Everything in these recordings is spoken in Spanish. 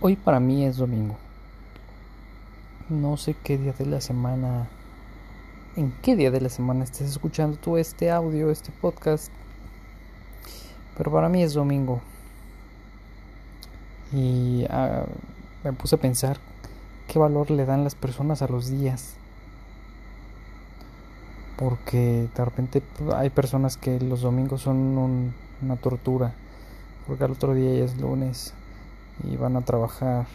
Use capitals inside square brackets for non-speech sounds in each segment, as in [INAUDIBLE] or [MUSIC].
Hoy para mí es domingo. No sé qué día de la semana, en qué día de la semana estés escuchando tú este audio, este podcast. Pero para mí es domingo. Y ah, me puse a pensar qué valor le dan las personas a los días. Porque de repente hay personas que los domingos son una tortura. Porque al otro día ya es lunes y van a trabajar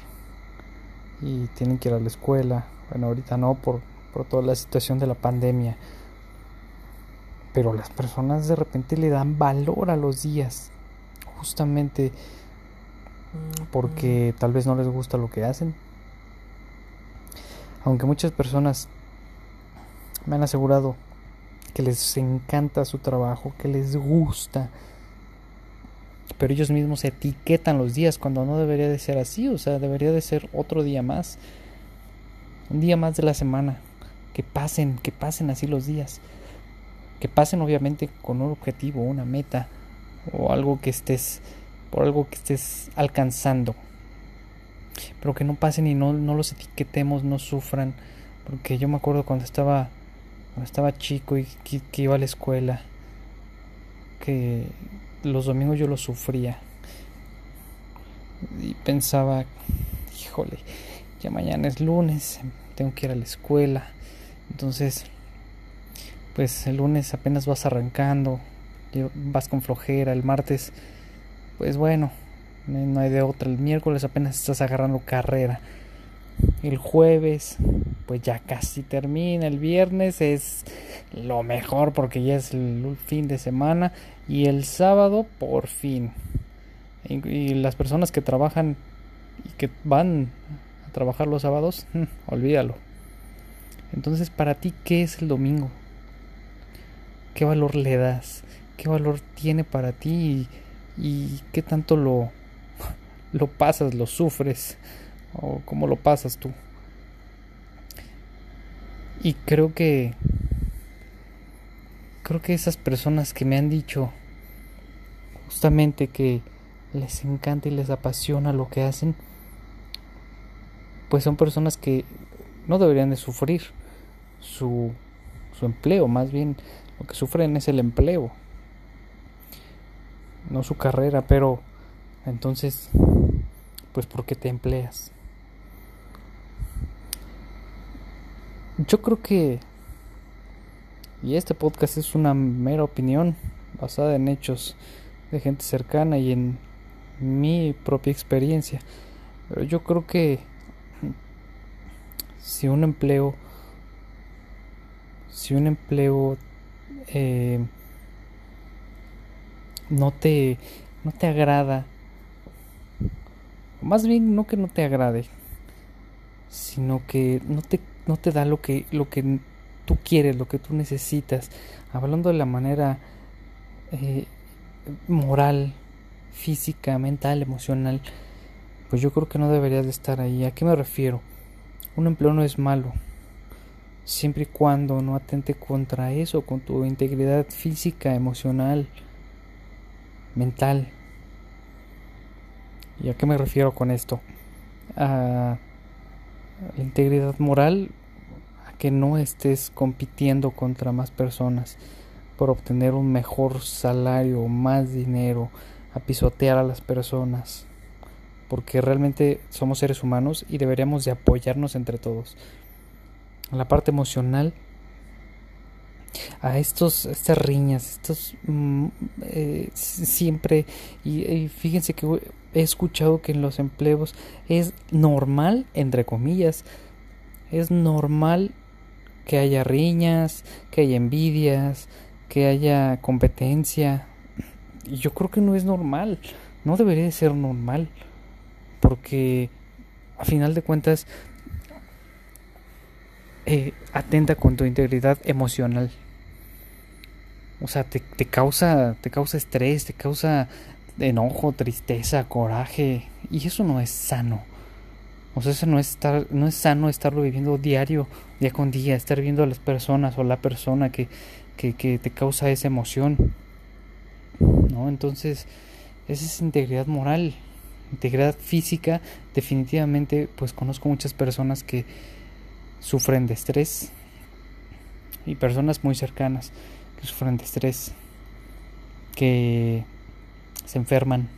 y tienen que ir a la escuela. Bueno, ahorita no por, por toda la situación de la pandemia. Pero las personas de repente le dan valor a los días. Justamente porque tal vez no les gusta lo que hacen. Aunque muchas personas me han asegurado que les encanta su trabajo, que les gusta, pero ellos mismos etiquetan los días cuando no debería de ser así, o sea, debería de ser otro día más, un día más de la semana, que pasen, que pasen así los días, que pasen obviamente con un objetivo, una meta o algo que estés, por algo que estés alcanzando, pero que no pasen y no, no los etiquetemos, no sufran, porque yo me acuerdo cuando estaba, cuando estaba chico y que iba a la escuela, que los domingos yo los sufría. Y pensaba, híjole, ya mañana es lunes, tengo que ir a la escuela. Entonces, pues el lunes apenas vas arrancando, vas con flojera, el martes, pues bueno, no hay de otra, el miércoles apenas estás agarrando carrera. El jueves, pues ya casi termina. El viernes es lo mejor porque ya es el fin de semana. Y el sábado, por fin. Y, las personas que trabajan y que van a trabajar los sábados, olvídalo. Entonces, para ti, ¿qué es el domingo? ¿Qué valor le das? ¿Qué valor tiene para ti? ¿Y, y qué tanto lo, [LAUGHS] lo pasas, lo sufres? ¿O cómo lo pasas tú? Y creo que creo que esas personas que me han dicho justamente que les encanta y les apasiona lo que hacen, pues son personas que no deberían de sufrir su, su empleo, más bien lo que sufren es el empleo, no su carrera, pero entonces, pues ¿por qué te empleas? Yo creo que... Y este podcast es una mera opinión basada en hechos de gente cercana y en mi propia experiencia. Pero yo creo que si un empleo, si un empleo eh, no te, no te agrada, más bien no que no te agrade, sino que no te no te da lo que, lo que tú quieres, lo que tú necesitas. Hablando de la manera eh, moral, física, mental, emocional, pues yo creo que no deberías de estar ahí. ¿A qué me refiero? Un empleo no es malo, siempre y cuando no atente contra eso, con tu integridad física, emocional, mental. ¿Y a qué me refiero con esto? A la integridad moral que no estés compitiendo contra más personas por obtener un mejor salario, más dinero, a pisotear a las personas, porque realmente somos seres humanos y deberíamos de apoyarnos entre todos. La parte emocional, a estos, estas riñas, estos mm, eh, siempre, y fíjense que he escuchado que en los empleos es normal, entre comillas, es normal que haya riñas, que haya envidias, que haya competencia. Yo creo que no es normal, no debería de ser normal, porque a final de cuentas eh, atenta con tu integridad emocional. O sea, te, te, causa, te causa estrés, te causa enojo, tristeza, coraje, y eso no es sano. O sea, eso no es estar, no es sano estarlo viviendo diario, día con día, estar viendo a las personas o la persona que, que, que te causa esa emoción. ¿No? Entonces, esa es integridad moral. integridad física, definitivamente pues conozco muchas personas que sufren de estrés y personas muy cercanas que sufren de estrés, que se enferman,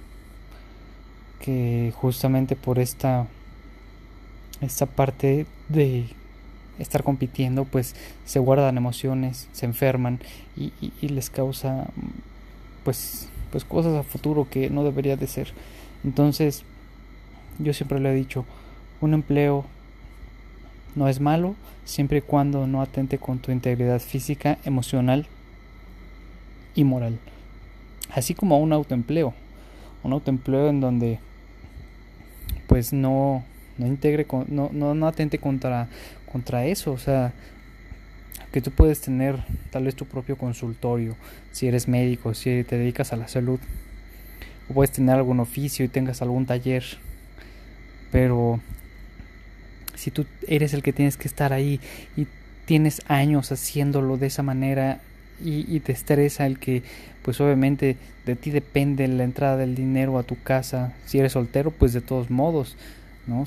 que justamente por esta esta parte de estar compitiendo pues se guardan emociones se enferman y, les causa pues pues cosas a futuro que no debería de ser. Entonces yo siempre le he dicho un empleo no es malo siempre y cuando no atente con tu integridad física emocional y moral. Así como un autoempleo un autoempleo en donde pues no no integre no, no, no atente contra contra eso. O sea que tú puedes tener tal vez tu propio consultorio si eres médico si te dedicas a la salud o puedes tener algún oficio y tengas algún taller pero si tú eres el que tienes que estar ahí y tienes años haciéndolo de esa manera y, y, te estresa el que pues obviamente de ti depende la entrada del dinero a tu casa si eres soltero pues de todos modos no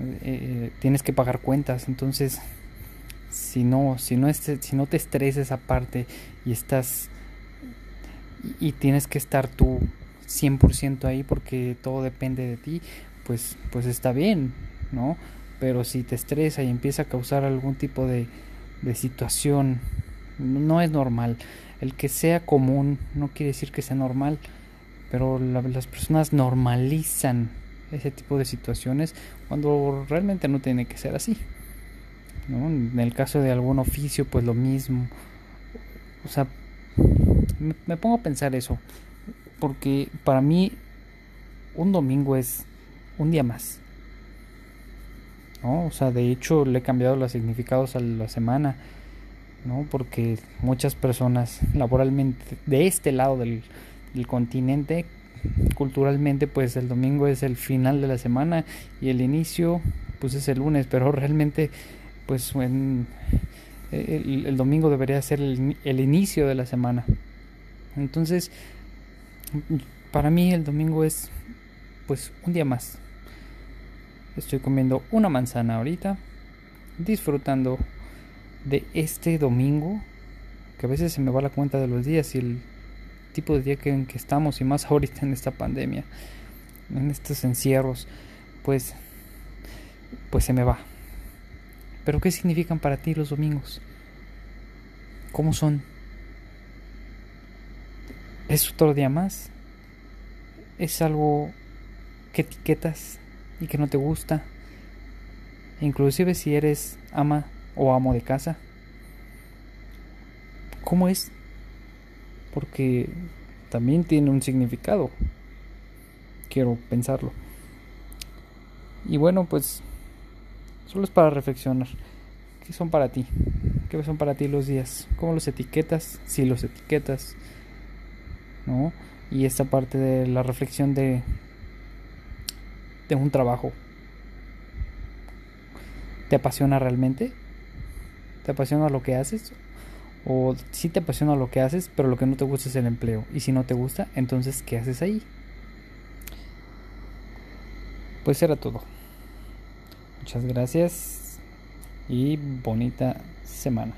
eh, eh, tienes que pagar cuentas. Entonces si no si no si no te estresa esa parte y estás y, tienes que estar tú 100% ahí porque todo depende de ti pues pues está bien no pero si te estresa y empieza a causar algún tipo de, de situación no es normal. El que sea común no quiere decir que sea normal pero la, las personas normalizan ese tipo de situaciones cuando realmente no tiene que ser así. ¿no? En el caso de algún oficio, pues lo mismo. O sea, me, pongo a pensar eso, porque para mí un domingo es un día más. ¿no? O sea, de hecho le he cambiado los significados a la semana, ¿no? Porque muchas personas laboralmente de este lado del continente culturalmente pues el domingo es el final de la semana y el inicio pues es el lunes pero realmente pues el, domingo debería ser el, el, inicio de la semana. Entonces para mí el domingo es pues un día más. Estoy comiendo una manzana ahorita disfrutando de este domingo que a veces se me va la cuenta de los días y el tipo de día que, en que estamos y más [LAUGHS] ahorita en esta pandemia, en estos encierros, pues, pues se me va. Pero ¿qué significan para ti los domingos? ¿Cómo son? ¿Es otro día más? ¿Es algo que etiquetas y que no te gusta? Inclusive si eres ama o amo de casa. ¿Cómo es porque también tiene un significado. Quiero pensarlo. Y bueno, pues solo es para reflexionar. ¿Qué son para ti? ¿Qué son para ti los días? ¿Cómo los etiquetas? Si los etiquetas. ¿No? Y esta parte de la reflexión de de un trabajo. ¿Te apasiona realmente? ¿Te apasiona lo que haces o si te apasiona lo que haces, pero lo que no te gusta es el empleo. Y si no te gusta, entonces, ¿qué haces ahí? Pues era todo. Muchas gracias y bonita semana.